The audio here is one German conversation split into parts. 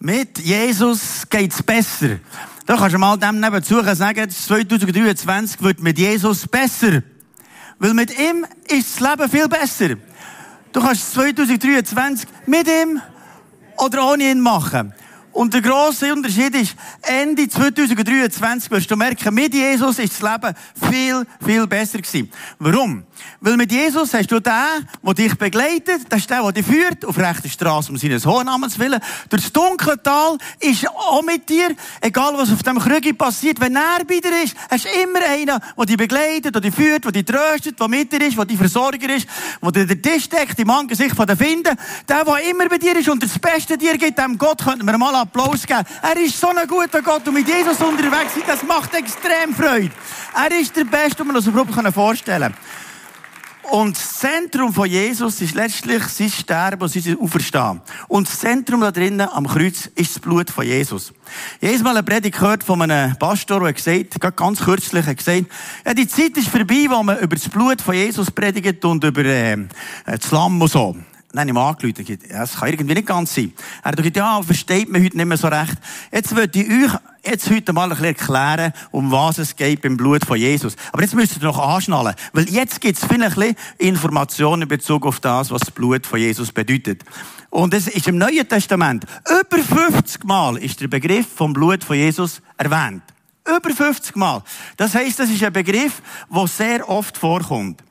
Mit Jesus geht's besser. Da kannst du mal dem nebenzu sagen, 2023 wird mit Jesus besser. Weil mit ihm ist das Leben viel besser. Du kannst 2023 mit ihm oder ohne ihn machen. Und der grosse Unterschied ist, Ende 2023 wirst du merken, mit Jesus ist das Leben viel, viel besser gewesen. Warum? Weil mit Jesus hast du den, der dich begleitet, das ist der, der dich führt, auf rechter Straße um seines hohen Namens willen. Durch das dunkle Tal ist auch mit dir, egal was auf dem Krüge passiert. Wenn er bei dir ist, hast du immer einen, der dich begleitet, der dich führt, der dich tröstet, der mit dir ist, der dein Versorger ist, der dir den Tisch deckt, im Angesicht von den Finden. Der, der immer bei dir ist und das Beste dir gibt, dem Gott könnten wir mal Applaus geben. Er ist so ein guter Gott und mit Jesus unterwegs sein, das macht extrem Freude. Er ist der Beste, den wir uns überhaupt vorstellen können. Und das Zentrum von Jesus ist letztlich sein Sterben und sein Auferstehen. Und das Zentrum da drinnen am Kreuz ist das Blut von Jesus. Jedes Mal eine Predigt gehört von einem Pastor, der gesagt, gerade ganz kürzlich, hat gesagt, ja, die Zeit ist vorbei, wo man über das Blut von Jesus predigt und über äh, das Lamm und so. Dann habe ich ihm angerufen. Ja, das kann irgendwie nicht ganz sein. Er hat gesagt, ja, versteht man heute nicht mehr so recht. Jetzt würde ich euch jetzt heute mal ein bisschen erklären, um was es geht beim Blut von Jesus. Aber jetzt müsst ihr noch anschnallen. Weil jetzt gibt es vielleicht ein bisschen Informationen in Bezug auf das, was das Blut von Jesus bedeutet. Und es ist im Neuen Testament über 50 Mal ist der Begriff vom Blut von Jesus erwähnt. Über 50 Mal. Das heißt, das ist ein Begriff, der sehr oft vorkommt.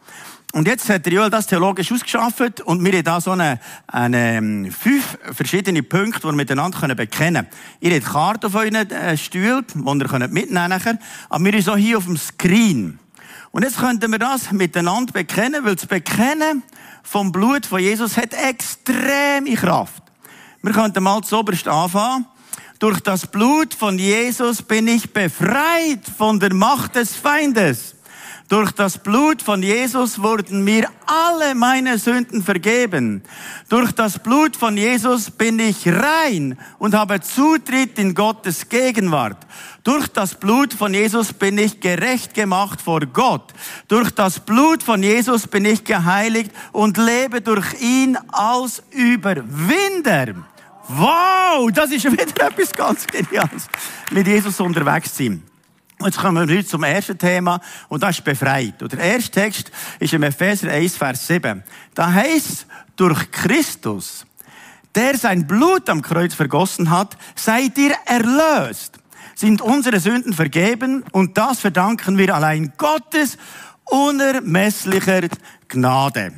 Und jetzt hat der Joel das theologisch ausgeschafft und wir haben da so eine, eine ähm, fünf verschiedene Punkte, die wir miteinander bekennen können. Ihr habt Karte auf euren äh, Stuhl, die ihr mitnehmen könnt, aber wir sind so hier auf dem Screen. Und jetzt könnten wir das miteinander bekennen, weil das Bekennen vom Blut von Jesus hat extreme Kraft. Wir könnten mal zuoberst anfangen. Durch das Blut von Jesus bin ich befreit von der Macht des Feindes. Durch das Blut von Jesus wurden mir alle meine Sünden vergeben. Durch das Blut von Jesus bin ich rein und habe Zutritt in Gottes Gegenwart. Durch das Blut von Jesus bin ich gerecht gemacht vor Gott. Durch das Blut von Jesus bin ich geheiligt und lebe durch ihn als Überwinder. Wow, das ist wieder etwas ganz Geniales. Mit Jesus unterwegs sein. Jetzt kommen wir heute zum ersten Thema, und das ist befreit. Und der erste Text ist im Epheser 1, Vers 7. Da heißt, durch Christus, der sein Blut am Kreuz vergossen hat, seid ihr erlöst, sind unsere Sünden vergeben, und das verdanken wir allein Gottes unermesslicher Gnade.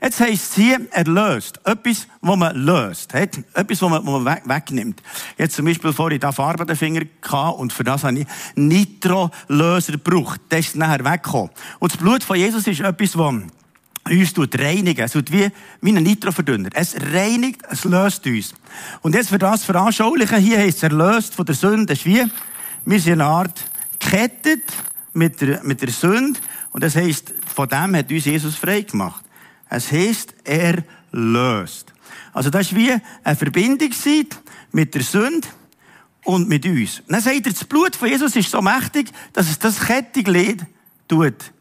Jetzt heisst es hier erlöst. Etwas, was man löst. Etwas, was man, was man wegnimmt. Jetzt zum Beispiel vorhin da Farbe an den Finger gehabt und für das habe ich Nitro-Löser gebraucht. Das ist nachher weggekommen. Und das Blut von Jesus ist etwas, das uns tut. Es tut wie, wie ein Nitroverdünner. Es reinigt, es löst uns. Und jetzt für das veranschaulichen, hier heisst es erlöst von der Sünde. Das ist wie, wir sind eine Art gekettet mit der, mit der Sünde. Und das heisst, von dem hat uns Jesus frei gemacht. Es heisst, er löst. Also das ist wie eine Verbindung mit der Sünde und mit uns. Und dann sagt er, das Blut von Jesus ist so mächtig, dass es das Kettenglied tut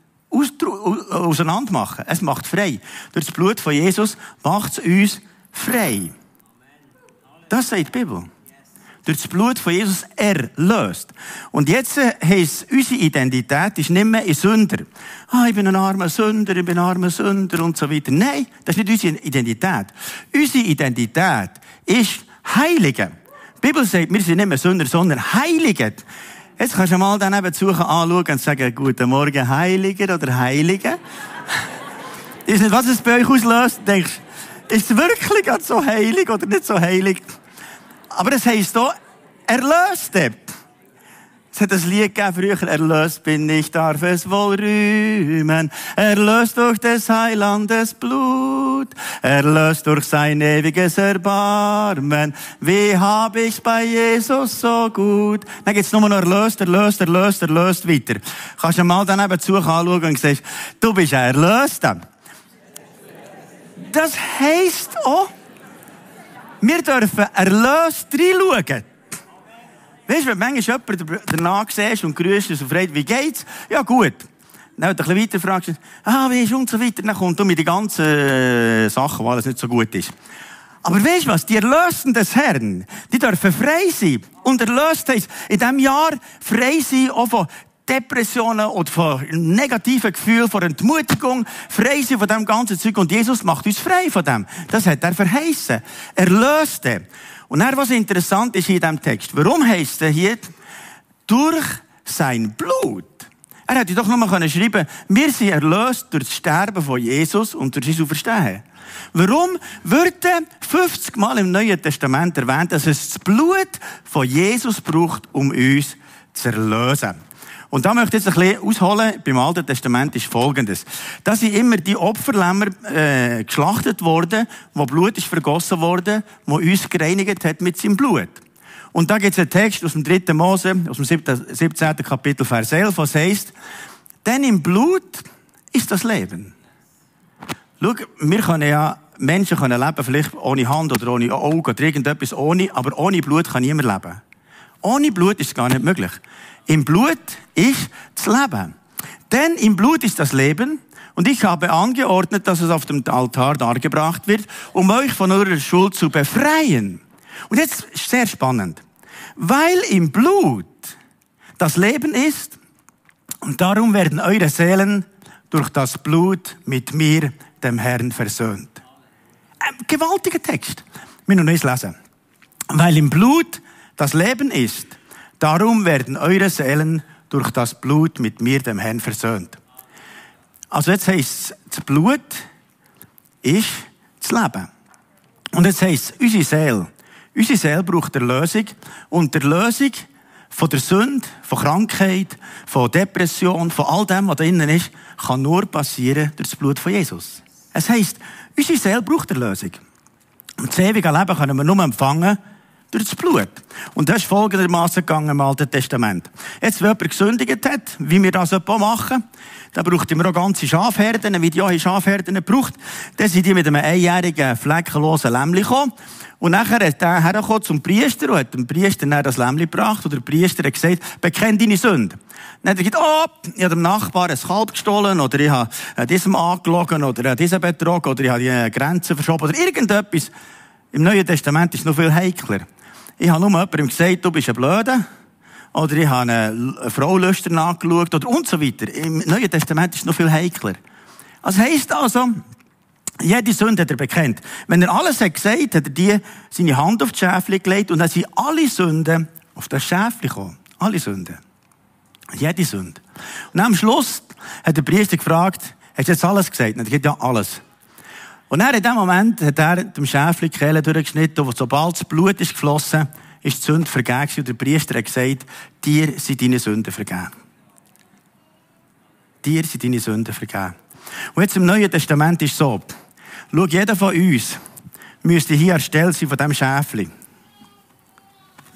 auseinander machen. Es macht frei. Durch das Blut von Jesus macht es uns frei. Das sagt die Bibel durch das Blut von Jesus erlöst. Und jetzt äh, heisst unsere Identität ist nicht mehr ein Sünder. Ah, ich bin ein armer Sünder, ich bin ein armer Sünder und so weiter. Nein, das ist nicht unsere Identität. Unsere Identität ist Heilige. Die Bibel sagt, wir sind nicht mehr Sünder, sondern Heilige. Jetzt kannst du mal daneben suchen, anschauen und sagen, guten Morgen, Heiliger oder Heilige. ist nicht, was es bei euch auslöst. Denkst, ist es wirklich so heilig oder nicht so heilig? Aber es heisst auch, erlöste. Es hat ein Lied gegeben früher, erlöst bin ich, darf es wohl rühmen. Erlöst durch des Heilandes Blut, erlöst durch sein ewiges Erbarmen. Wie hab ich's bei Jesus so gut? Dann geht's nur noch erlöst, erlöst, erlöst, erlöst weiter. Kannst du mal daneben zu anschauen und siehst, du bist ein Erlöster. Das heisst auch, wir dürfen erlöst reinschauen. Weißt du, wenn manchmal jemand danach siehst und grüßt und fragt, wie geht's? Ja, gut. Dann du ein bisschen weiter fragst, ah, wie ist und so weiter, dann kommt du mit den ganzen äh, Sachen, wo alles nicht so gut ist. Aber weißt du was? Die Erlösten des Herrn, die dürfen frei sein. Und erlöst heisst, in diesem Jahr frei sein auch von Depressionen oder von negativen Gefühlen, von Entmutigung, frei sein von dem ganzen Zeug. Und Jesus macht uns frei von dem. Das hat er verheißen. Erlöste. Und dann, was interessant ist in diesem Text. Warum heisst er hier, durch sein Blut? Er hätte doch nur mal schreiben können, wir sind erlöst durch das Sterben von Jesus und durch sein Auferstehen. Warum wird 50 Mal im Neuen Testament erwähnt, dass es das Blut von Jesus braucht, um uns zu erlösen? Und da möchte ich jetzt ein bisschen ausholen. Beim Alten Testament ist Folgendes. Da sind immer die Opferlämmer äh, geschlachtet worden, wo Blut ist vergossen worden, wo uns gereinigt hat mit seinem Blut. Und da gibt es einen Text aus dem 3. Mose, aus dem 17. Kapitel, Vers 11, was heißt, denn im Blut ist das Leben. Schau, wir können ja, Menschen können leben, vielleicht ohne Hand oder ohne Auge oder irgendetwas ohne, aber ohne Blut kann niemand leben. Ohne Blut ist es gar nicht möglich. Im Blut ist das Leben. Denn im Blut ist das Leben. Und ich habe angeordnet, dass es auf dem Altar dargebracht wird, um euch von eurer Schuld zu befreien. Und jetzt ist sehr spannend. Weil im Blut das Leben ist, und darum werden eure Seelen durch das Blut mit mir dem Herrn versöhnt. Ein gewaltiger Text. Wir noch nicht lesen. Weil im Blut das Leben ist, darum werden eure Seelen durch das Blut mit mir, dem Herrn, versöhnt. Also jetzt heisst das Blut ist das Leben. Und jetzt heisst unsere Seele. Unsere Seele braucht Erlösung. Und Erlösung von der Sünde, von Krankheit, von Depression, von all dem, was da drinnen ist, kann nur passieren durch das Blut von Jesus. Es heisst, unsere Seele braucht Erlösung. Und das ewige Leben können wir nur empfangen durch das Blut. Und das ist folgendermaßen gegangen im Alten Testament. Jetzt, wenn jemand gesündigt hat, wie wir das etwa machen, dann braucht wir auch ganze Schafherden, wie die auch Schafherden braucht. Dann sind die mit einem einjährigen, fleckenlosen Lämmli gekommen. Und nachher ist er hergekommen zum Priester und hat dem Priester dann das Lämmli gebracht. Und der Priester hat gesagt, bekenn deine Sünde. Dann hat er gesagt, oh, ich habe dem Nachbarn ein Kalb gestohlen, oder ich habe diesem angelogen, oder diesem betrogen, oder ich habe die Grenzen verschoben, oder irgendetwas. Im Neuen Testament ist es noch viel heikler. Ich habe nur jemandem gesagt, du bist ein Blöder. Oder ich habe eine Frau lüstern angeschaut, oder und so weiter. Im Neuen Testament ist es noch viel heikler. Also heisst also, jede Sünde hat er bekennt. Wenn er alles hat gesagt, hat er die, seine Hand auf das Schäfli gelegt und dann sind alle Sünden auf das Schäfli gekommen. Alle Sünden. Jede Sünde. Und am Schluss hat der Priester gefragt, hast du jetzt alles gesagt? Und er hat ja alles. Und er in dem Moment hat er dem Schäfli die Kehle durchgeschnitten und sobald das Blut ist geflossen, ist die Sünde vergeben und der Priester hat gesagt, dir sind deine Sünden vergeben. Dir sind deine Sünden vergeben. Und jetzt im Neuen Testament ist es so, schau, jeder von uns müsste hier erstellt sein von diesem Schäfli.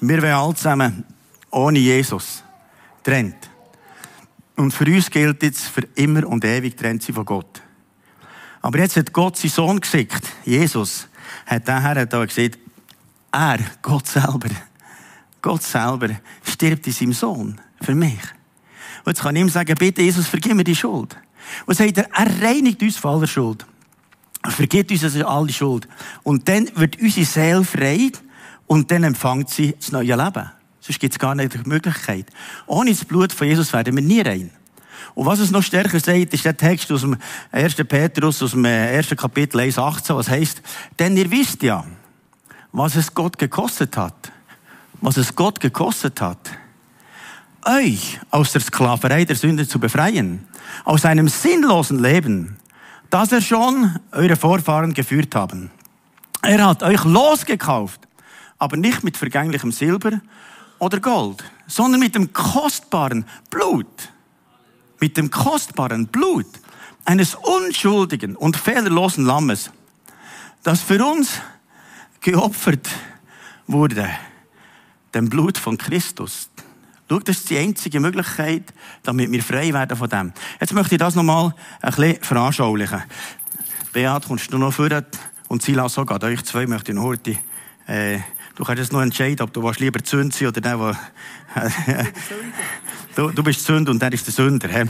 Wir wären alle zusammen ohne Jesus trennt. Und für uns gilt jetzt für immer und ewig trennt sie von Gott. Aber jetzt hat Gott seinen Sohn geschickt, Jesus, hat daher da gesagt, er, Gott selber, Gott selber stirbt in seinem Sohn für mich. Und jetzt kann ich ihm sagen, bitte Jesus, vergib mir die Schuld. Und sagt er, er reinigt uns von aller Schuld. Er vergibt uns also alle Schuld. Und dann wird unsere Seele frei und dann empfängt sie das neue Leben. Sonst gibt es gar nicht die Möglichkeit. Ohne das Blut von Jesus werden wir nie rein. Und was es noch stärker sagt, ist der Text aus dem 1. Petrus, aus dem 1. Kapitel 1, 18, was heißt, denn ihr wisst ja, was es Gott gekostet hat. Was es Gott gekostet hat. Euch aus der Sklaverei der Sünde zu befreien. Aus einem sinnlosen Leben, das er schon eure Vorfahren geführt haben. Er hat euch losgekauft, aber nicht mit vergänglichem Silber oder Gold, sondern mit dem kostbaren Blut mit dem kostbaren Blut eines unschuldigen und fehlerlosen Lammes, das für uns geopfert wurde, dem Blut von Christus. Schau, das ist die einzige Möglichkeit, damit wir frei werden von dem. Jetzt möchte ich das nochmal ein bisschen veranschaulichen. Beat, kommst du noch vor und Silas sogar. Euch zwei möchte ich noch heute, äh, du kannst jetzt noch entscheiden, ob du lieber Zünd sein oder der, der Du, du bist Sünder und er ist der Sünder. He?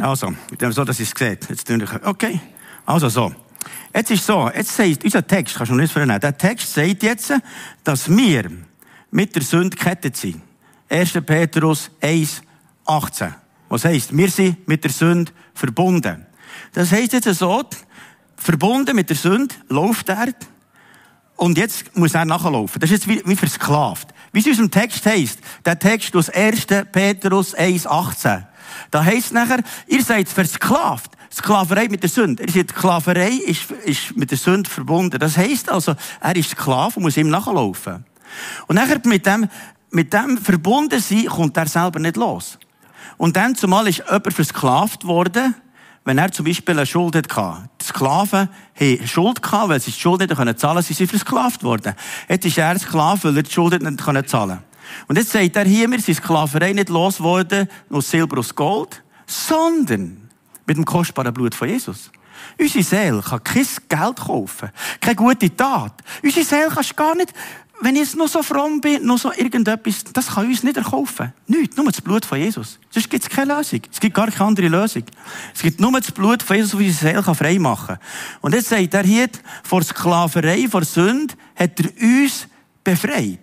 Also, so, dass ich es sehe. Jetzt okay. Also so. Jetzt ist so, jetzt sagt, unser Text, kannst du noch nicht vernehmen, der Text sagt jetzt, dass wir mit der Sünde gekettet sind. 1. Petrus 1, 18. Was heisst, wir sind mit der Sünde verbunden. Das heisst jetzt so, verbunden mit der Sünde läuft er und jetzt muss er nachlaufen. Das ist jetzt wie, wie versklavt. Wie es in unserem Text heisst, der Text aus 1. Petrus 1, 18. Da heisst nachher, ihr seid versklavt. Sklaverei mit der Sünde. Er sagt, Sklaverei ist, ist mit der Sünde verbunden. Das heisst also, er ist Sklave und muss ihm nachlaufen. Und nachher mit dem, mit dem verbunden sein, kommt er selber nicht los. Und dann zumal ist jemand versklavt worden, wenn er zum Beispiel eine Schuld hatte. Die Sklaven haben Schuld weil sie die Schuld nicht zahlen konnten, sie sind versklavt worden. Jetzt ist er Sklave, weil er die Schuld nicht zahlen konnte. Und jetzt sagt er hier, wir sind Sklaverei nicht losgeworden aus Silber und Gold, sondern mit dem kostbaren Blut von Jesus. Unsere Seele kann kein Geld kaufen, keine gute Tat. Unsere Seele kannst du gar nicht wenn ich jetzt noch so fromm bin, noch so irgendetwas, das kann uns nicht erkaufen. Nicht, nur das Blut von Jesus. Sonst gibt es keine Lösung. Es gibt gar keine andere Lösung. Es gibt nur das Blut von Jesus, das unsere Seele frei machen kann. Und jetzt sagt er hier, vor Sklaverei, vor Sünde, hat er uns befreit.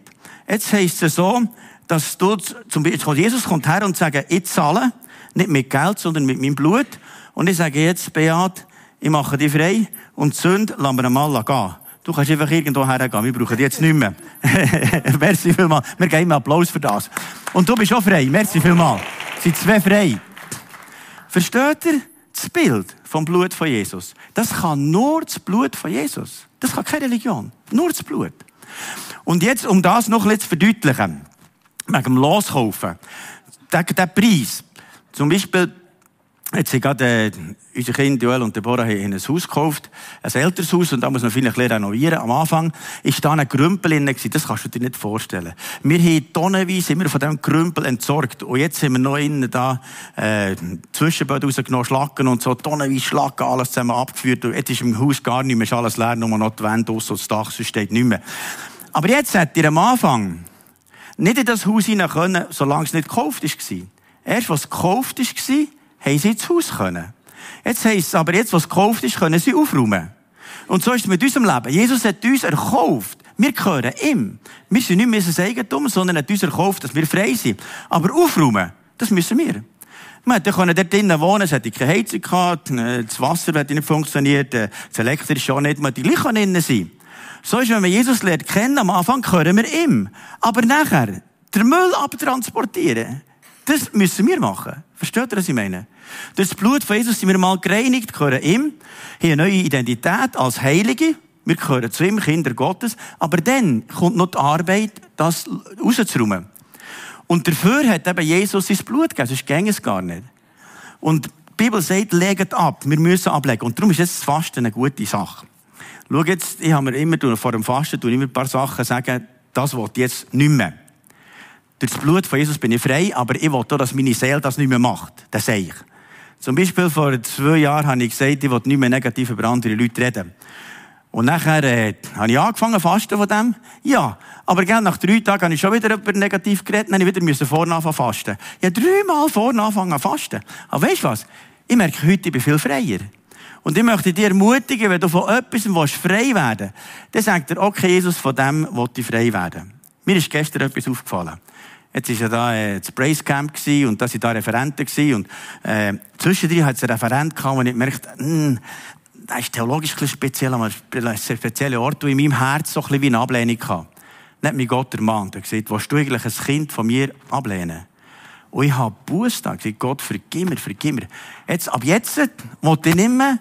Jetzt heisst es so, dass du, zum Beispiel, Jesus kommt her und sagt, ich zahle, nicht mit Geld, sondern mit meinem Blut. Und ich sage jetzt, Beat, ich mache dich frei und die Sünde lassen wir einmal gehen. Du kannst einfach irgendwo hergehen. Wir brauchen die jetzt nicht mehr. Merci vielmals. Wir geben Applaus für das. Und du bist auch frei. Merci vielmals. Sind zwei frei. Versteht ihr das Bild vom Blut von Jesus? Das kann nur das Blut von Jesus. Das kann keine Religion. Nur das Blut. Und jetzt, um das noch bisschen zu verdeutlichen, wegen dem Loskaufen, der, der Preis, zum Beispiel, Jetzt sind gerade äh, unsere Kinder, Joel und Deborah, haben ein Haus gekauft, ein älteres Haus, und da muss man vielleicht renovieren. Am Anfang ist da ein Grümpel drin, das kannst du dir nicht vorstellen. Wir haben tonnenweise immer von diesem Grümpel entsorgt. Und jetzt sind wir noch innen da, äh, Zwischenböden rausgenommen, Schlacken und so, tonnenweise Schlacken, alles zusammen abgeführt. Und jetzt ist im Haus gar nicht mehr, ist alles leer, nur noch die Wände aus und das Dach, sonst steht nicht mehr. Aber jetzt hat ihr am Anfang nicht in das Haus hinein können, solange es nicht gekauft war. Erst was gekauft war, haben sie ins Haus können. Jetzt heisst es aber, jetzt, was gekauft ist, können sie aufräumen. Und so ist es mit unserem Leben. Jesus hat uns erkauft. Wir gehören ihm. Wir sind nicht mehr sein Eigentum, sondern er hat uns erkauft, dass wir frei sind. Aber aufräumen, das müssen wir. Man hätte dort drinnen wohnen, es hätte keine Heizung gehabt, äh, das Wasser hätte nicht funktioniert, äh, das Elektrische auch nicht, man hätte gleich drinnen sein. So ist, wenn man Jesus lernt kennen, am Anfang gehören wir ihm. Aber nachher, den Müll abtransportieren, das müssen wir machen. Versteht ihr, was ich meine? Das Blut von Jesus sind wir mal gereinigt, gehören ihm, haben eine neue Identität als Heilige. Wir gehören zu ihm, Kinder Gottes. Aber dann kommt noch die Arbeit, das rauszuräumen. Und dafür hat eben Jesus sein Blut gegeben, sonst ging es gar nicht. Und die Bibel sagt, legt ab. Wir müssen ablegen. Und darum ist jetzt das Fasten eine gute Sache. Schau jetzt, ich habe mir immer vor dem Fasten immer ein paar Sachen sagen, das will ich jetzt nicht mehr. Durch das Blut von Jesus bin ich frei, aber ich will auch, dass meine Seele das nicht mehr macht. Das sage ich. Zum Beispiel vor zwei Jahren habe ich gesagt, ich will nicht mehr negativ über andere Leute reden. Und nachher äh, habe ich angefangen fasten von dem. Ja, aber gell, nach drei Tagen habe ich schon wieder über negativ geredet, dann habe ich wieder vorne anfangen fasten. Habe dreimal vorne anfangen fasten. Aber weißt du was? Ich merke heute, ich bin viel freier. Und ich möchte dich ermutigen, wenn du von etwas frei werden willst, dann sagt er, okay, Jesus, von dem will ich frei werden. Mir ist gestern etwas aufgefallen. Jetzt war ja da äh, das Brace Camp und da waren da Referenten gewesen, und äh, zwischendrin hat es einen Referent gehabt, und ich merkte, mh, hm, das ist theologisch ein bisschen speziell, aber ein spezieller Ort, wo in meinem Herz so ein bisschen wie eine Ablehnung hatte. Dann hat mich Gott ermahnt. Er hat gesagt, willst du eigentlich ein Kind von mir ablehnen? Und ich habe Buß da gesagt, Gott, vergib mir, vergib mir. Jetzt, ab jetzt, will ich nicht mehr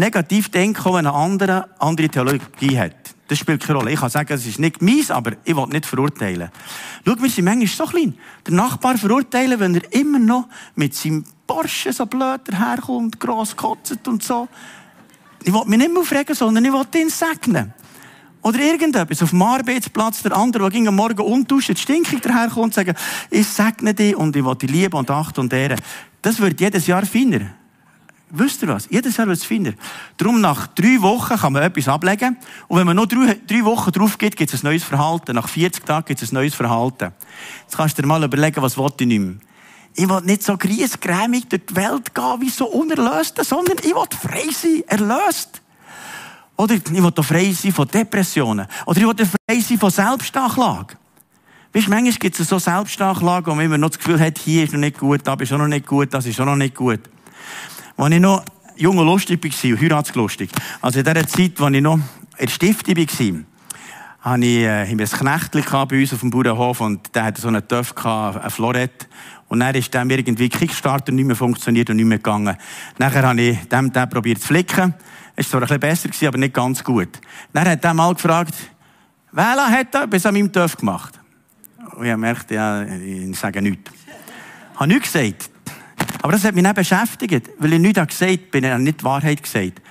negativ denken, wenn eine andere, andere Theologie hat. Das spielt keine Rolle. Ich kann sagen, es ist nicht meins, aber ich will nicht verurteilen. Schau, wir sind manchmal so klein. Der Nachbar verurteilen, wenn er immer noch mit seinem Porsche so blöd herkommt, gross kotzt und so. Ich will mich nicht mehr aufregen, sondern ich will ihn segnen. Oder irgendetwas. Auf dem Arbeitsplatz, der andere, der ging am Morgen unduscht, stinkig daherkommt und sagt, ich segne dich und ich will dich lieben und achten und ehren. Das wird jedes Jahr feiner. Wisst ihr was? Jahr wird es finden. Darum, nach drei Wochen kann man etwas ablegen. Und wenn man noch drei, drei Wochen drauf geht, gibt es ein neues Verhalten. Nach 40 Tagen gibt es ein neues Verhalten. Jetzt kannst du dir mal überlegen, was ich nicht mehr. Ich will nicht so griesgrämig durch die Welt gehen, wie so Unerlöste, sondern ich will frei sein, erlöst. Oder ich will frei sein von Depressionen. Oder ich will frei sein von Selbstanklage. Weißt du, manchmal gibt es so Selbstanklagen, wo man immer noch das Gefühl hat, hier ist noch nicht gut, da ist auch noch nicht gut, das ist auch noch nicht gut. Als ich noch jung und lustig war, heiratslustig, also in der Zeit, als ich noch in der Stiftung war, hatte ich, äh, ein Knechtchen bei uns auf dem Bauernhof und der hatte so einen Töpf, ein Florett. Und dann ist dem irgendwie Kickstarter nicht mehr funktioniert und nicht mehr gegangen. Nachher habe ich dem, den probiert zu flicken. Es war zwar ein bisschen besser, aber nicht ganz gut. Dann hat er mal gefragt, Wähler hat er bis an meinem Töpf gemacht. Und ich merkte, ja, ich sage nichts. Ich habe nichts gesagt. Aber das hat mich nicht beschäftigt, weil ich nichts gesagt habe, bin ich nicht die Wahrheit gesagt.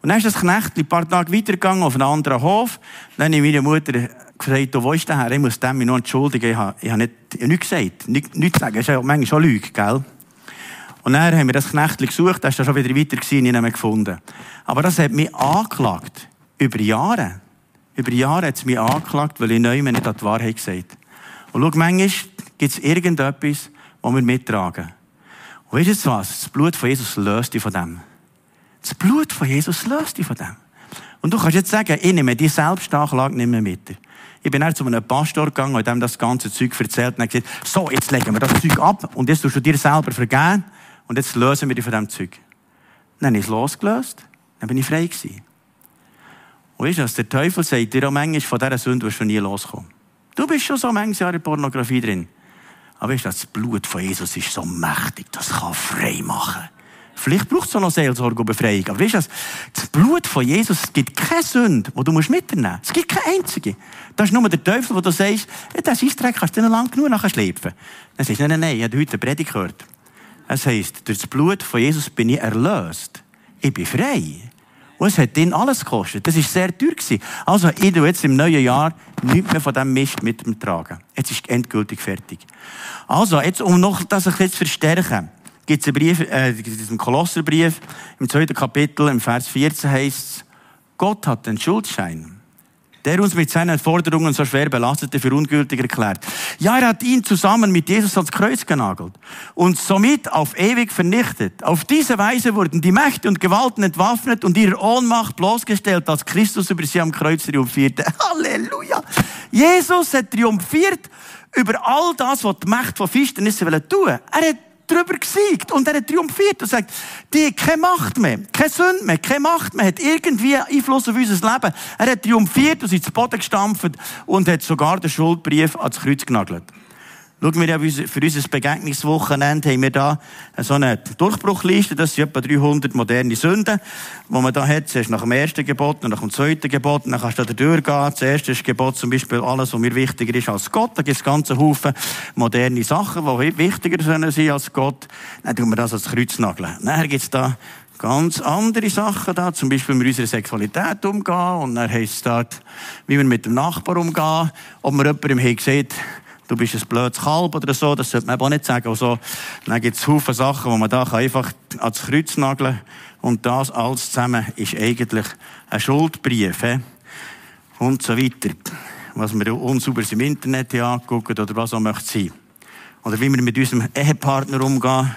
Und dann ist das Knecht ein paar Tage weitergegangen auf einen anderen Hof. Dann habe ich meine Mutter gesagt, wo ist der Herr? Ich muss dem mich noch entschuldigen. Ich habe, ich habe nicht, ich habe nichts gesagt. Nichts, nichts sagen. Das ist ja manchmal schon Lüge, gell? Und dann haben wir das Knecht gesucht, das ist dann schon wieder weiter gewesen, ich nicht mehr gefunden. Aber das hat mich angeklagt. Über Jahre. Über Jahre hat es mich angeklagt, weil ich neu nicht die Wahrheit gesagt Und schau, manchmal gibt es irgendetwas, was wir mittragen. Und weißt du was? Das Blut von Jesus löst dich von dem. Das Blut von Jesus löst dich von dem. Und du kannst jetzt sagen, ich nehme die Selbstanklage nicht mehr mit. Ich bin dann zu einem Pastor gegangen und ihm das ganze Zeug erzählt und er gesagt, so, jetzt legen wir das Zeug ab und jetzt tust du dir selber vergeben und jetzt lösen wir dich von diesem Zeug. Dann habe ich es losgelöst, dann bin ich frei gewesen. Und weißt du, der Teufel sagt dir auch manchmal, von dieser Sünde wirst du nie loskommen. Du bist schon so manches Jahre in Pornografie drin. Aber weißt du, das Blut von Jesus ist so mächtig, das kann frei machen. Vielleicht braucht es auch noch Seelsorge und Befreiung. Aber weißt du, das Blut von Jesus, es gibt keine Sünde, die du mitnehmen musst. Es gibt keine einzige. Das ist nur der Teufel, wo du sagst, ja, das Eisdreck kannst du nicht lang genug nachher schleifen. Dann sagst du, nein, nein, nein, ich habe heute eine Predigt gehört. Es heisst, durch das Blut von Jesus bin ich erlöst. Ich bin frei. Und es hat ihn alles gekostet. Das war sehr teuer. Gewesen. Also, ich tue jetzt im neuen Jahr nichts mehr von diesem Mist mit dem tragen. Jetzt ist endgültig fertig. Also, jetzt, um noch das ein bisschen zu verstärken gibt es einen Brief, äh, diesem Kolosserbrief, im zweiten Kapitel, im Vers 14 heißt es, Gott hat den Schuldschein, der uns mit seinen Forderungen so schwer belastete, für ungültig erklärt. Ja, er hat ihn zusammen mit Jesus ans Kreuz genagelt und somit auf ewig vernichtet. Auf diese Weise wurden die Mächte und Gewalten entwaffnet und ihrer Ohnmacht bloßgestellt, als Christus über sie am Kreuz triumphierte. Halleluja! Jesus hat triumphiert über all das, was die Mächte von Finsternis tun. Er hat drüber gesiegt und er hat triumphiert und sagt, die keine Macht mehr, keine Sünde mehr, keine Macht mehr, hat irgendwie Einfluss auf unser Leben. Er hat triumphiert und ist zu Boden gestampft und hat sogar den Schuldbrief ans Kreuz genagelt. Schauen wir für unser Begegnungswochenende haben wir da so eine Durchbruchliste. Das sind etwa 300 moderne Sünden, die man da hat. Zuerst nach dem ersten Gebot und nach dem zweiten Gebot. Dann kannst du da durchgehen. Das erste ist Gebot zum Beispiel alles, was mir wichtiger ist als Gott. Da gibt es ganze Haufen moderne Sachen, die wichtiger sein als Gott. Dann tun wir das als Kreuz nageln. Nachher gibt es da ganz andere Sachen da, zum Beispiel mit unserer Sexualität umgehen. Und dann heisst es dort, wie wir mit dem Nachbar umgehen. Ob man jemandem sieht, du bist ein blödes Kalb oder so, das sollte man eben auch nicht sagen. Also, dann gibt es Haufen Sachen, wo man da einfach ans Kreuz nageln kann. Und das alles zusammen ist eigentlich ein Schuldbrief. He? Und so weiter. Was wir unsauber im Internet angucken oder was auch möchte sein. Oder wie wir mit unserem Ehepartner umgehen.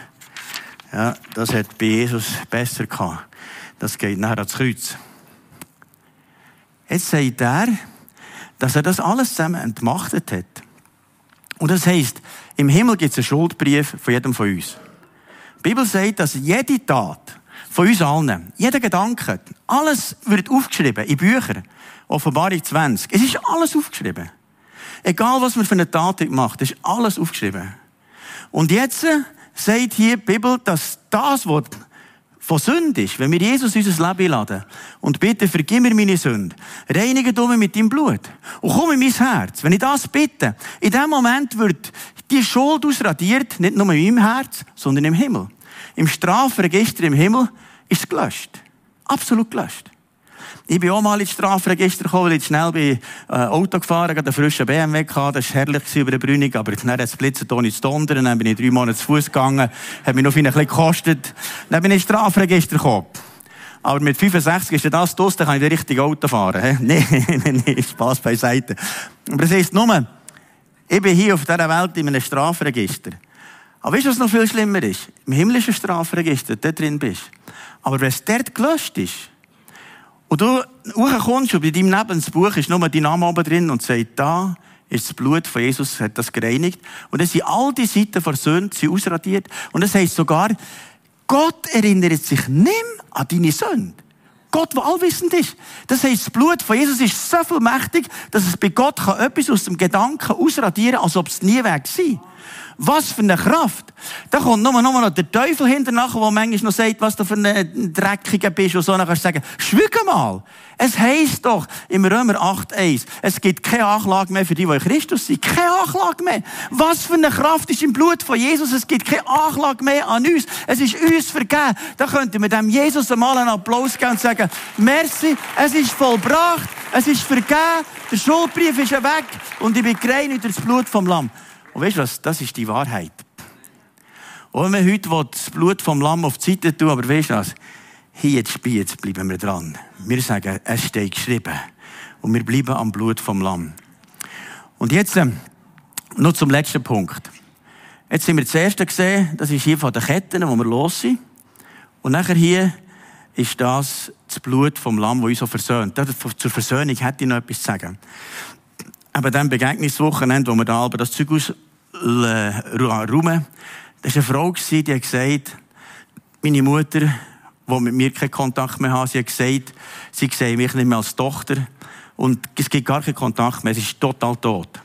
Ja, das hat bei Jesus besser gehabt. Das geht nachher ans Kreuz. Jetzt sagt er, dass er das alles zusammen entmachtet hat. Und das heisst, im Himmel gibt es einen Schuldbrief von jedem von uns. Die Bibel sagt, dass jede Tat von uns allen, jeder Gedanke, alles wird aufgeschrieben in Büchern. Offenbarung 20. Es ist alles aufgeschrieben. Egal, was man für eine Tat macht, ist alles aufgeschrieben. Und jetzt sagt hier die Bibel, dass das, was von Sünde ist, wenn wir Jesus in unser Leben laden und bitte, vergib mir meine Sünde, reinige du mich mit deinem Blut und komm in mein Herz. Wenn ich das bitte, in dem Moment wird die Schuld ausradiert, nicht nur in meinem Herz, sondern im Himmel. Im Strafregister im Himmel ist es gelöscht. Absolut gelöscht. Ich bin auch mal ins Strafregister gekommen, weil ich schnell bin, äh, Auto gefahren, gerade einen frischen BMW gehabt. Das war herrlich über der Brünig, aber dann hat es blitzend zu dondern. Dann bin ich drei Monate zu Fuß gegangen, hat mich noch ein bisschen gekostet. Dann bin ich ins Strafregister gekommen. Aber mit 65 ist das durch, dann kann ich richtig Auto fahren. Nein, nein, nein, Spaß beiseite. Aber es heisst nur, ich bin hier auf dieser Welt in einem Strafregister. Aber weißt du, was noch viel schlimmer ist? Im himmlischen Strafregister, da drin bist. Aber wenn es dort gelöscht ist, Und du hochkommst und bei deinem Lebensbuch ist nur dein Name oben drin und sagt, da ist das Blut von Jesus, hat das gereinigt. Und dann sind all die Seiten versöhnt, sind ausradiert. Und das heisst sogar, Gott erinnert sich nicht an deine Sünde. Gott, der allwissend ist. Das heisst, das Blut von Jesus ist so viel mächtig, dass es bei Gott etwas aus dem Gedanken ausradieren kann, als ob es nie weg war. Was für eine Kraft. Da kommt nur, noch der Teufel hinterher, der manchmal noch sagt, was du für ein Dreckiger bist und so. Dann kannst du sagen, schwüge mal. Es heisst doch im Römer 8,1, es gibt keine Anklage mehr für die, die in Christus sind. Keine Anklage mehr. Was für eine Kraft ist im Blut von Jesus. Es gibt keine Anklage mehr an uns. Es ist uns vergeben. Da könnten wir dem Jesus einmal einen Applaus geben und sagen, merci, es ist vollbracht, es ist vergeben, der Schuldbrief ist weg und ich bin gereinigt durch das Blut vom Lamm. Und weißt du was? Das ist die Wahrheit. Und wenn wir heute das Blut vom Lamm auf die Seite tun, aber weißt du was? Hier jetzt, jetzt bleiben wir dran. Wir sagen, es steht geschrieben. Und wir bleiben am Blut vom Lamm. Und jetzt, äh, noch zum letzten Punkt. Jetzt sind wir das erste gesehen, das ist hier von den Ketten, wo wir los sind. Und nachher hier ist das das Blut vom Lamm, das uns so versöhnt. Zur Versöhnung hätte ich noch etwas zu sagen aber dann Begegnungswochenende, wo wir da aber das Zeug aus räumen, da war eine Frau, die hat gesagt, meine Mutter, die mit mir keinen Kontakt mehr hat, sie hat gesagt, sie sehe mich nicht mehr als Tochter und es gibt gar keinen Kontakt mehr, sie ist total tot.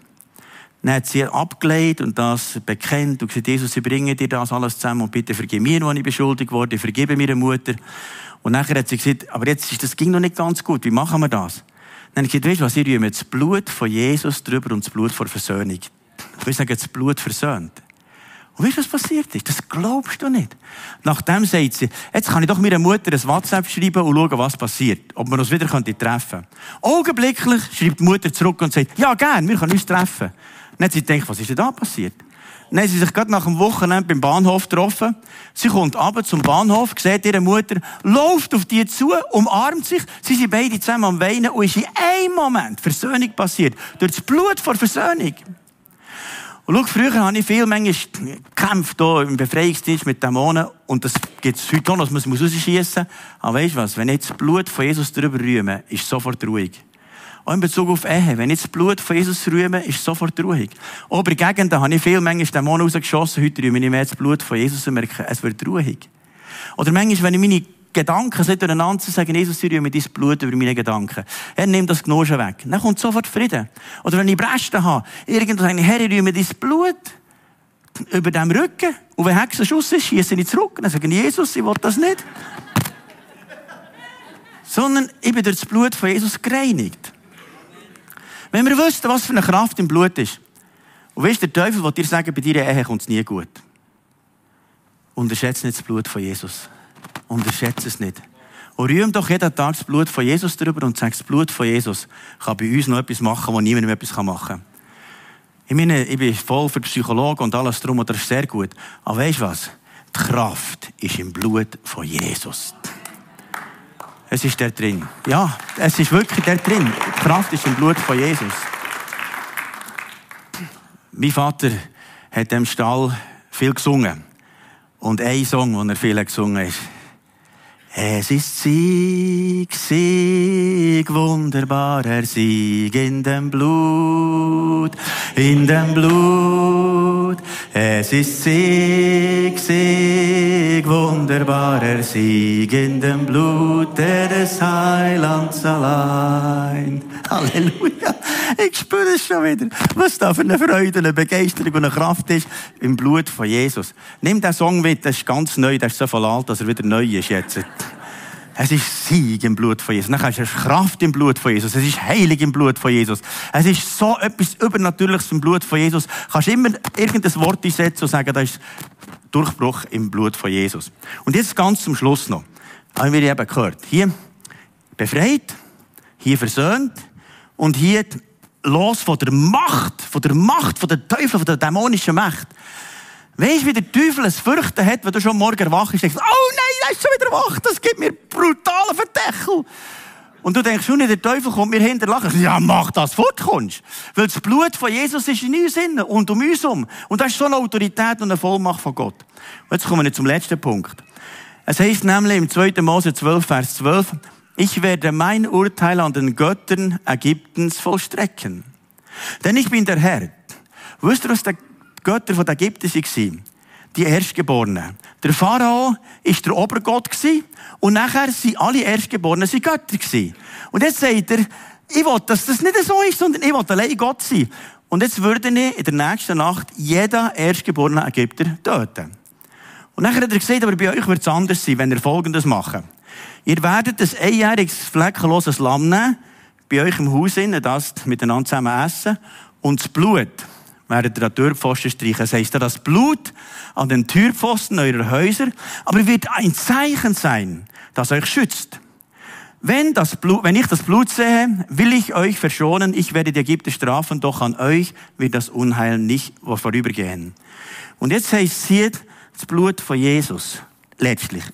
Dann hat sie abgelehnt und das bekennt und gesagt, Jesus, ich bringe dir das alles zusammen und bitte vergib mir, wo ich beschuldigt wurde, ich vergebe meiner Mutter. Und nachher hat sie gesagt, aber jetzt ist das ging noch nicht ganz gut, wie machen wir das? Dann habe ich gesagt, weißt du was, ich rühme das Blut von Jesus drüber und das Blut vor Versöhnung. Wir sagen, das Blut versöhnt. Und weißt du, was passiert ist? Das glaubst du nicht. Nachdem sagt sie, jetzt kann ich doch meiner Mutter ein WhatsApp schreiben und schauen, was passiert. Ob wir uns wieder treffen können. Augenblicklich schreibt die Mutter zurück und sagt, ja, gern, wir können uns treffen. Dann hat sie gedacht, was ist denn da passiert? Dann haben sie sich gerade nach dem Wochenende beim Bahnhof getroffen. Sie kommt aber zum Bahnhof, sieht ihre Mutter, läuft auf die zu, umarmt sich. Sie sind beide zusammen am Weinen und ist in einem Moment Versöhnung passiert. Durch das Blut vor Versöhnung. Und schau, früher habe ich viel manchmal gekämpft hier im Befreiungsdienst mit Dämonen. Und das gibt es heute auch noch, dass man es rausschiessen muss. Aber weißt du was? Wenn ich das Blut von Jesus drüber rühme, ist sofort ruhig. Auch in Bezug auf Ehe. Wenn ich das Blut von Jesus rühme, ist sofort ruhig. Aber Gegenden habe ich viel manchmal Dämonen rausgeschossen. Heute rühme ich mehr das Blut von Jesus und merke, es wird ruhig. Oder manchmal, wenn ich meine Gedanken sind durcheinander zu sagen, Jesus, ich rühme dein Blut über meine Gedanken. Er nimmt das Gnoschen weg. Dann kommt sofort Frieden. Oder wenn ich Bresten habe, irgendwo sage ich, Herr, ich rühme dein Blut über dem Rücken. Und wenn Hexenschuss ist, schieße ich zurück. Dann sage ich, Jesus, ich will das nicht. Sondern ich bin durch das Blut von Jesus gereinigt. Wenn wir wüssten, was für eine Kraft im Blut ist. Und weißt, der Teufel will dir sagen, bei deiner Ehe kommt es nie gut. Unterschätze nicht das Blut von Jesus. Unterschätze es nicht. Und rühm doch jeden Tag das Blut von Jesus drüber und sag, das Blut von Jesus kann bei uns noch etwas machen, wo niemand etwas machen kann. Ich meine, ich bin voll für Psychologen und alles drum und das ist sehr gut. Aber weißt du was? Die Kraft ist im Blut von Jesus. Es ist der drin. Ja, es ist wirklich der drin. Die Kraft ist im Blut von Jesus. Mein Vater hat im Stall viel gesungen. Und ein Song, den er viel gesungen hat, es ist Sieg, Sieg, wunderbarer Sieg in dem Blut, in dem Blut. Es ist Sieg, Sieg, wunderbarer Sieg in dem Blut des Heilands allein. Halleluja. Ich spüre es schon wieder. Was da für eine Freude, eine Begeisterung und eine Kraft ist im Blut von Jesus. Nimm den Song mit, das ist ganz neu, der ist so voll alt, dass er wieder neu ist jetzt. Es ist Sieg im Blut von Jesus. Dann hast du Kraft im Blut von Jesus. Es ist heilig im Blut von Jesus. Es ist so etwas Übernatürliches im Blut von Jesus. Du kannst immer irgendein Wort einsetzen und sagen, das ist Durchbruch im Blut von Jesus. Und jetzt ganz zum Schluss noch. Haben wir eben gehört. Hier befreit, hier versöhnt und hier los von der Macht, von der Macht, von der Teufel, von der dämonischen Macht. Weißt du, wie der Teufel es fürchten hat, wenn du schon morgen wach bist? Denkst, oh nein, er ist schon wieder wach, das gibt mir brutalen Verdächel. Und du denkst, schon der Teufel kommt mir hinterlachen. Ja, mach das, fortkommst. Weil das Blut von Jesus ist in uns innen und um uns um. Und das ist so eine Autorität und eine Vollmacht von Gott. Und jetzt kommen wir zum letzten Punkt. Es heißt nämlich im 2. Mose 12, Vers 12, Ich werde mein Urteil an den Göttern Ägyptens vollstrecken. Denn ich bin der Herr. Wisst ihr, was die Götter von Ägypten waren? Die Erstgeborenen. Der Pharao ist der Obergott und nachher sind alle Erstgeborenen Götter Und jetzt sagt er, ich will, dass das nicht so ist, sondern ich will allein Gott sein. Und jetzt würde ich in der nächsten Nacht jeden erstgeborenen Ägypter töten. Und nachher hat er gesagt, aber bei euch wird es anders sein, wenn ihr Folgendes macht. Ihr werdet ein einjähriges, fleckenloses Lamm nehmen, bei euch im Haus innen, das miteinander zusammen essen, und das Blut werdet ihr an Türpfosten streichen. Das heisst, das Blut an den Türpfosten eurer Häuser, aber wird ein Zeichen sein, das euch schützt. Wenn, das Blut, wenn ich das Blut sehe, will ich euch verschonen, ich werde die Ägypter strafen, doch an euch wird das Unheil nicht vorübergehen. Und jetzt heißt es hier, das Blut von Jesus. Letztlich.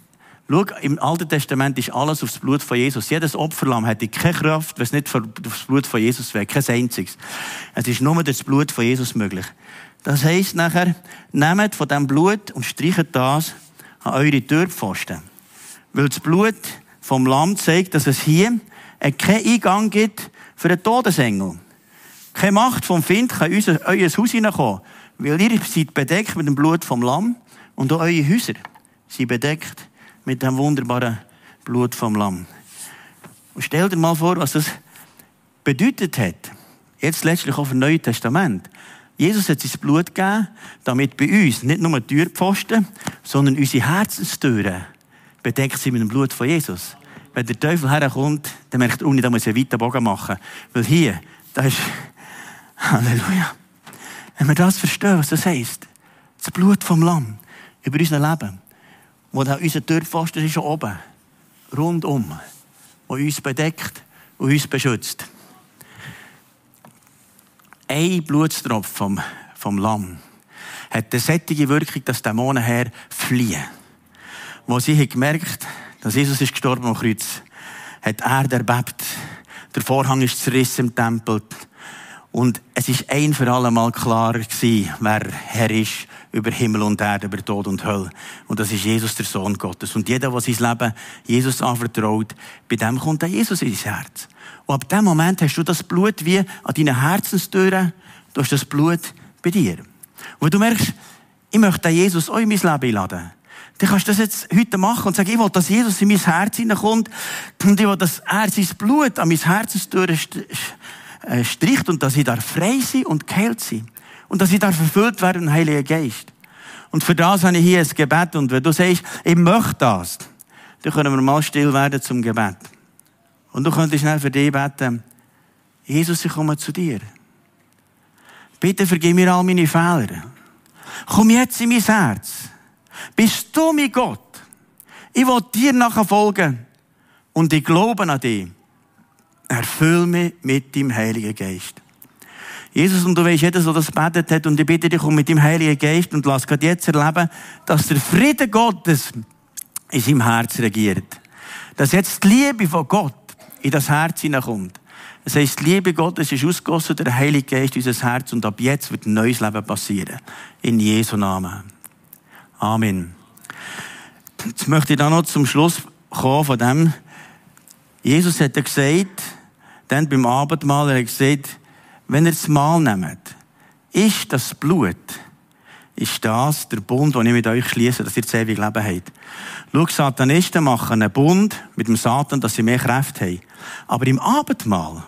Schau, im Alten Testament ist alles aufs Blut von Jesus. Jedes Opferlamm hätte keine Kraft, wenn es nicht aufs Blut von Jesus wäre. Kein einziges. Es ist nur das Blut von Jesus möglich. Das heisst nachher, nehmt von diesem Blut und streichet das an eure Türpfosten. Weil das Blut vom Lamm zeigt, dass es hier keinen Eingang gibt für einen Todesengel. Keine Macht vom Find kann in euer Haus hineinkommen, weil ihr seid bedeckt mit dem Blut vom Lamm und auch eure Häuser sind bedeckt mit dem wunderbaren Blut vom Lamm. Und stell dir mal vor, was das bedeutet hat. Jetzt letztlich auf dem Neuen Testament. Jesus hat sein Blut gegeben, damit bei uns nicht nur die Türpfosten, sondern unsere Herzenstüren bedeckt sie mit dem Blut von Jesus. Wenn der Teufel herkommt, dann merkt er, oh, da muss ich einen weiten Bogen machen. Weil hier, da ist, Halleluja. Wenn wir das verstehen, was das heisst, das Blut vom Lamm über unser Leben, wo da unser Türpfosten ist oben, rundum, wo uns bedeckt und uns beschützt. Ein Blutstropfen vom, vom Lamm hat eine sättige Wirkung, dass Dämonen her fliehen wo sie gemerkt dass Jesus ist gestorben am Kreuz, hat er erbebt. Der Vorhang ist zerrissen im Tempel. Und es ist ein für alle Mal klar gewesen, wer Herr ist über Himmel und Erde, über Tod und Hölle. Und das ist Jesus, der Sohn Gottes. Und jeder, der sein Leben Jesus anvertraut, bei dem kommt auch Jesus in sein Herz. Und ab dem Moment hast du das Blut wie an deinen Herzenstüren, du hast das Blut bei dir. Und du merkst, ich möchte Jesus auch in mein Leben einladen dann kannst du das jetzt heute machen und sagen, ich will, dass Jesus in mein Herz hineinkommt und ich will, dass er sein Blut an mein Herz äh, stricht und dass ich da frei sein und geheilt sein. Und dass ich da verfüllt werde im Heiligen Geist. Und für das habe ich hier ein Gebet. Und wenn du sagst, ich möchte das, dann können wir mal still werden zum Gebet. Und du könntest schnell für dich beten, Jesus, ich komme zu dir. Bitte vergib mir all meine Fehler. Komm jetzt in mein Herz. Bist du mein Gott? Ich will dir nachher folgen und ich glaube an dich. Erfüll mich mit dem Heiligen Geist. Jesus, und du weißt, jeder, der das betet hat, und ich bitte dich, komm mit dem Heiligen Geist und lass Gott jetzt erleben, dass der Friede Gottes in seinem Herz regiert. Dass jetzt die Liebe von Gott in das Herz hineinkommt. Das heisst, die Liebe Gottes ist ausgossen, der Heilige Geist in unser Herz, und ab jetzt wird ein neues Leben passieren. In Jesu Namen. Amen. Jetzt möchte ich da noch zum Schluss kommen von dem. Jesus hat gesagt, dann beim Abendmahl, er hat gesagt, wenn ihr das Mahl nehmt, ist das Blut, ist das der Bund, den ich mit euch schließe, dass ihr das ewige Leben habt. Schau, Satanisten machen einen Bund mit dem Satan, dass sie mehr Kräfte haben. Aber im Abendmahl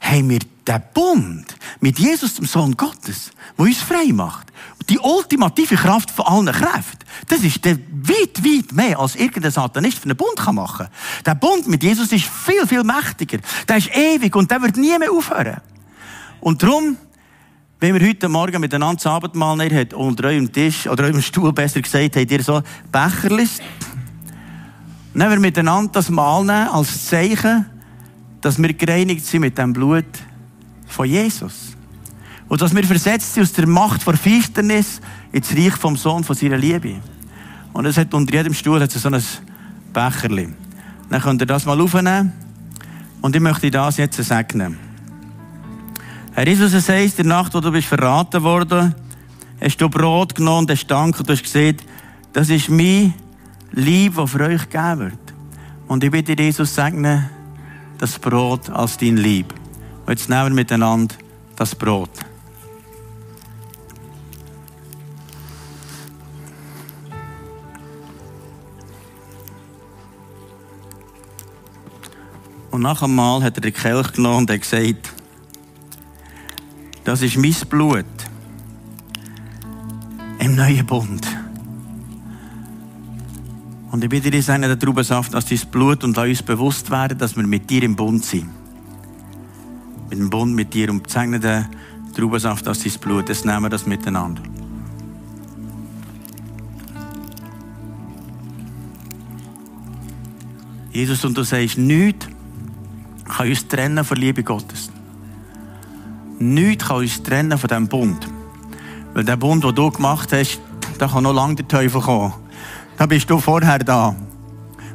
haben wir den Bund mit Jesus, dem Sohn Gottes, der uns frei macht. Die ultimative Kraft von allen Kräften. Das ist der weit, weit mehr, als irgendein Satanist für einen Bund machen kann. Der Bund mit Jesus ist viel, viel mächtiger. Der ist ewig und der wird nie mehr aufhören. Und darum, wenn wir heute Morgen miteinander das Abendmahl nehmen, unter eurem Tisch, oder eurem Stuhl besser gesagt, habt ihr so Becherlis. Nehmen wir miteinander das Mahl nehmen als Zeichen, dass wir gereinigt sind mit dem Blut von Jesus. Und dass wir versetzt sind aus der Macht vor Finsternis ins Reich vom Sohn von seiner Liebe. Und es hat unter jedem Stuhl hat so ein Becherli. Dann könnt ihr das mal aufnehmen. Und ich möchte das jetzt segnen. Herr Jesus, es heisst, in der Nacht, wo du bist verraten worden, hast du Brot genommen und hast dank und du hast gesehen, das ist mein Lieb, das für euch gegeben wird. Und ich bitte Jesus, segne das Brot als dein Lieb. Und jetzt nehmen wir miteinander das Brot. Und nach einem Mal hat er den Kelch genommen und hat gesagt, das ist mein Blut im neuen Bund. Und ich bitte dich, sagen, der Traubensaft, dass dein Blut und uns bewusst werden, dass wir mit dir im Bund sind. Mit dem Bund mit dir und zeigen den Traubensaft als dein Blut. Das nehmen wir das miteinander. Jesus, und du sagst, nichts kann uns trennen von Liebe Gottes. Nichts kann uns trennen von diesem Bund. Weil der Bund, den du gemacht hast, da kann noch lange der Teufel kommen. Da bist du vorher da.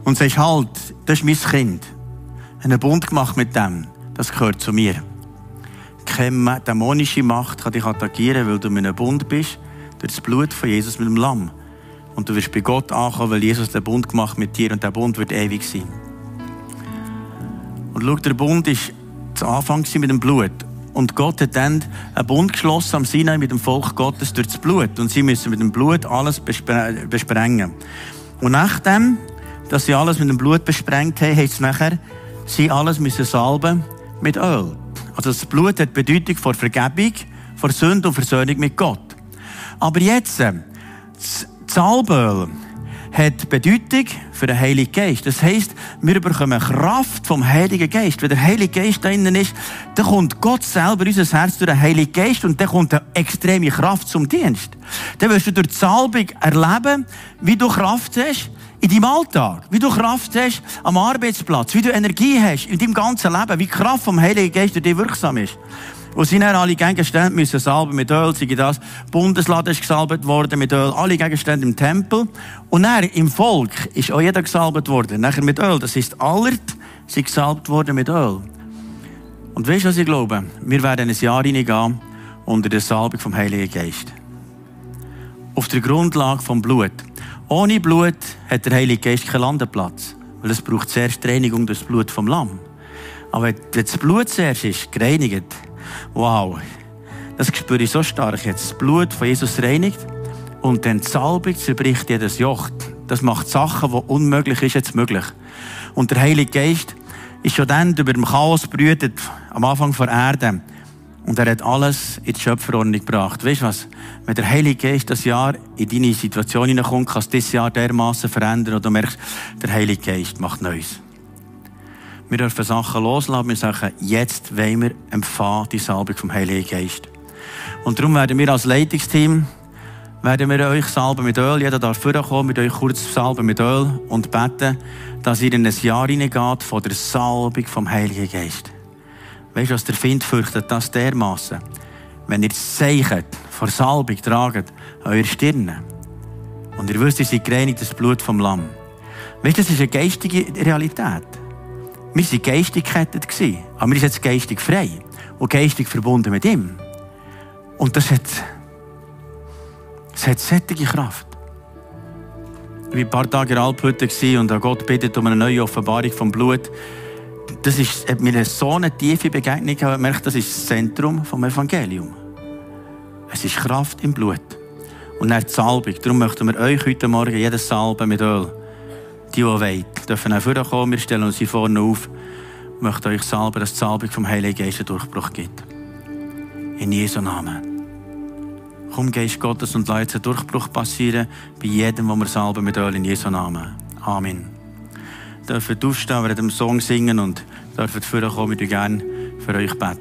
Und sagst, halt, das ist mein Kind. Einen Bund gemacht mit dem. Das gehört zu mir. Keine dämonische Macht kann dich attackieren, weil du mit einem Bund bist, durch das Blut von Jesus mit dem Lamm. Und du wirst bei Gott ankommen, weil Jesus den Bund gemacht mit dir und der Bund wird ewig sein. Und schau, der Bund ist zu Anfang mit dem Blut. Und Gott hat dann einen Bund geschlossen am Sinai mit dem Volk Gottes durch das Blut. Und sie müssen mit dem Blut alles besprengen. Und nachdem, dass sie alles mit dem Blut besprengt haben, heißt es nachher, sie alles müssen salben mit Öl. Also das Blut hat Bedeutung vor Vergebung, vor Sünde und Versöhnung mit Gott. Aber jetzt, äh, das Salböl, hat Bedeutung für den Heiligen Geist. Das heisst, wir bekommen Kraft vom Heiligen Geist. Wenn der Heilige Geist da innen ist, dann kommt Gott selber in unser Herz durch den Heiligen Geist und dann kommt eine extreme Kraft zum Dienst. Dann wirst du durch die Salbung erleben, wie du Kraft hast in deinem Alltag, wie du Kraft hast am Arbeitsplatz, wie du Energie hast in deinem ganzen Leben, wie Kraft vom Heiligen Geist durch dich wirksam ist. Wo sie dann alle Gegenstände müssen salben mit Öl, sei das Bundeslade ist gesalbt worden mit Öl, alle Gegenstände im Tempel. Und dann im Volk ist auch jeder gesalbt worden, nachher mit Öl. Das ist aller sind gesalbt worden mit Öl. Und weißt du, was ich glaube? Wir werden ein Jahr hineingehen unter der Salbung vom Heiligen Geist. Auf der Grundlage vom Blut. Ohne Blut hat der Heilige Geist keinen Landeplatz. Weil es braucht zuerst Reinigung durch das Blut vom Lamm. Aber wenn das Blut zuerst ist, gereinigt, Wow, das spüre ich so stark jetzt. Das Blut von Jesus reinigt und dann die Salbung zerbricht jedes Joch. Das macht Sachen, die unmöglich ist, jetzt möglich. Und der Heilige Geist ist schon dann über dem Chaos brütet, am Anfang der Erde. Und er hat alles in die Schöpferordnung gebracht. Weißt du was? Wenn der Heilige Geist das Jahr in deine Situation hineinkommt, kann es dieses Jahr dermaßen verändern und du merkst, der Heilige Geist macht Neues. Wir dürfen Sachen loslassen. Wir sagen, jetzt wollen wir empfangen die Salbung vom Heiligen Geist. Und darum werden wir als Leitungsteam werden wir euch salben mit Öl. Jeder darf vorkommen, mit euch kurz salben mit Öl und beten, dass ihr in ein Jahr hineingeht von der Salbung vom Heiligen Geist. Weißt du, was der Find fürchtet? Das dermaßen. Wenn ihr das Zeichen vor Salbung tragt, an eure Stirne. Und ihr wisst, ihr seid gereinigt, das Blut vom Lamm. Weißt du, das ist eine geistige Realität. Wir waren geistig gekettet, aber wir sind jetzt geistig frei und geistig verbunden mit ihm. Und das hat, das hat sättige Kraft. Ich war ein paar Tage in Alphütte und Gott bittet um eine neue Offenbarung vom Blut. Das ist, hat mir so eine tiefe Begegnung gemerkt, das ist das Zentrum vom Evangelium. Es ist Kraft im Blut. Und dann die Salbung. Darum möchten wir euch heute Morgen jedes Salben mit Öl die, die wollen, dürfen auch vorkommen. Wir stellen uns hier vorne auf. Ich möchte euch salben, dass die Salbung vom Heiligen Geist einen Durchbruch gibt. In Jesu Namen. Komm, Geist Gottes, und lass jetzt einen Durchbruch passieren bei jedem, wo wir salben mit Öl in Jesu Namen. Amen. Dürfen aufstehen, wir dem Song singen und dürfen vorkommen, wir gerne für euch beten.